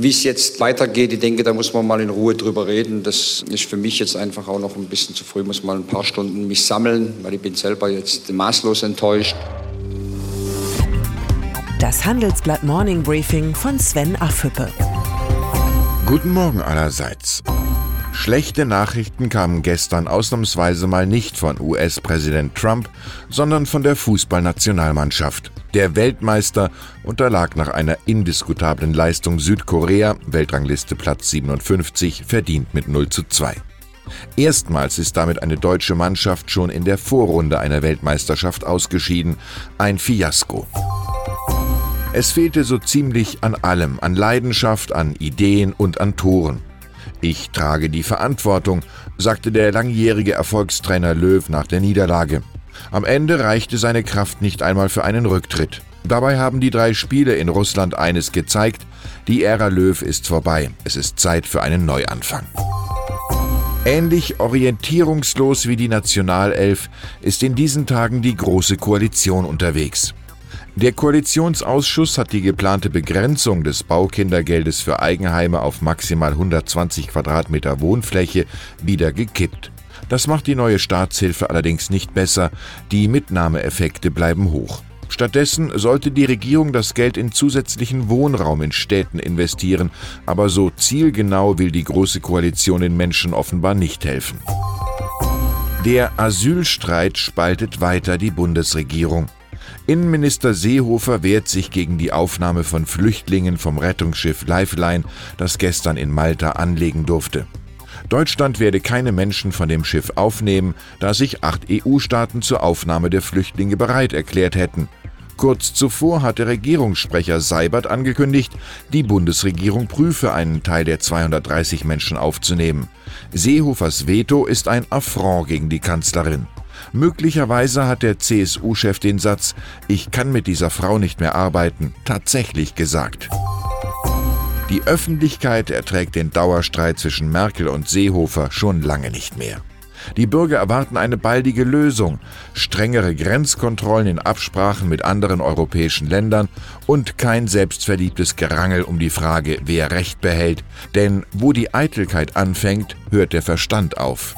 Wie es jetzt weitergeht, ich denke, da muss man mal in Ruhe drüber reden. Das ist für mich jetzt einfach auch noch ein bisschen zu früh. Ich muss mal ein paar Stunden mich sammeln, weil ich bin selber jetzt maßlos enttäuscht. Das Handelsblatt Morning Briefing von Sven Affüppe. Guten Morgen allerseits. Schlechte Nachrichten kamen gestern ausnahmsweise mal nicht von US-Präsident Trump, sondern von der Fußballnationalmannschaft. Der Weltmeister unterlag nach einer indiskutablen Leistung Südkorea, Weltrangliste Platz 57, verdient mit 0 zu 2. Erstmals ist damit eine deutsche Mannschaft schon in der Vorrunde einer Weltmeisterschaft ausgeschieden. Ein Fiasko. Es fehlte so ziemlich an allem, an Leidenschaft, an Ideen und an Toren. Ich trage die Verantwortung, sagte der langjährige Erfolgstrainer Löw nach der Niederlage. Am Ende reichte seine Kraft nicht einmal für einen Rücktritt. Dabei haben die drei Spiele in Russland eines gezeigt, die Ära Löw ist vorbei, es ist Zeit für einen Neuanfang. Ähnlich orientierungslos wie die Nationalelf ist in diesen Tagen die Große Koalition unterwegs. Der Koalitionsausschuss hat die geplante Begrenzung des Baukindergeldes für Eigenheime auf maximal 120 Quadratmeter Wohnfläche wieder gekippt. Das macht die neue Staatshilfe allerdings nicht besser, die Mitnahmeeffekte bleiben hoch. Stattdessen sollte die Regierung das Geld in zusätzlichen Wohnraum in Städten investieren, aber so zielgenau will die Große Koalition den Menschen offenbar nicht helfen. Der Asylstreit spaltet weiter die Bundesregierung. Innenminister Seehofer wehrt sich gegen die Aufnahme von Flüchtlingen vom Rettungsschiff Lifeline, das gestern in Malta anlegen durfte. Deutschland werde keine Menschen von dem Schiff aufnehmen, da sich acht EU-Staaten zur Aufnahme der Flüchtlinge bereit erklärt hätten. Kurz zuvor hatte Regierungssprecher Seibert angekündigt, die Bundesregierung prüfe, einen Teil der 230 Menschen aufzunehmen. Seehofers Veto ist ein Affront gegen die Kanzlerin. Möglicherweise hat der CSU-Chef den Satz Ich kann mit dieser Frau nicht mehr arbeiten tatsächlich gesagt. Die Öffentlichkeit erträgt den Dauerstreit zwischen Merkel und Seehofer schon lange nicht mehr. Die Bürger erwarten eine baldige Lösung, strengere Grenzkontrollen in Absprachen mit anderen europäischen Ländern und kein selbstverliebtes Gerangel um die Frage, wer Recht behält, denn wo die Eitelkeit anfängt, hört der Verstand auf.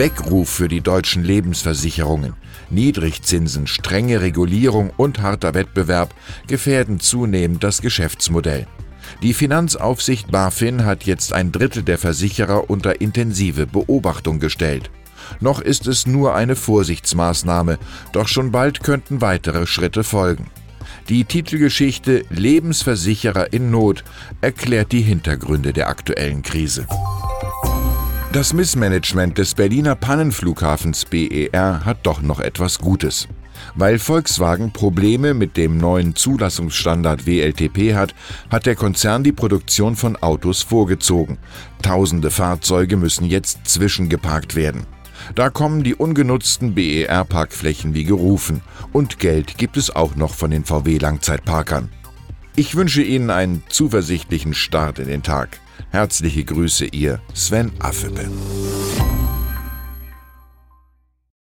Weckruf für die deutschen Lebensversicherungen. Niedrigzinsen, strenge Regulierung und harter Wettbewerb gefährden zunehmend das Geschäftsmodell. Die Finanzaufsicht BaFin hat jetzt ein Drittel der Versicherer unter intensive Beobachtung gestellt. Noch ist es nur eine Vorsichtsmaßnahme, doch schon bald könnten weitere Schritte folgen. Die Titelgeschichte Lebensversicherer in Not erklärt die Hintergründe der aktuellen Krise. Das Missmanagement des Berliner Pannenflughafens BER hat doch noch etwas Gutes. Weil Volkswagen Probleme mit dem neuen Zulassungsstandard WLTP hat, hat der Konzern die Produktion von Autos vorgezogen. Tausende Fahrzeuge müssen jetzt zwischengeparkt werden. Da kommen die ungenutzten BER-Parkflächen wie gerufen. Und Geld gibt es auch noch von den VW-Langzeitparkern. Ich wünsche Ihnen einen zuversichtlichen Start in den Tag. Herzliche Grüße, Ihr Sven Affebe.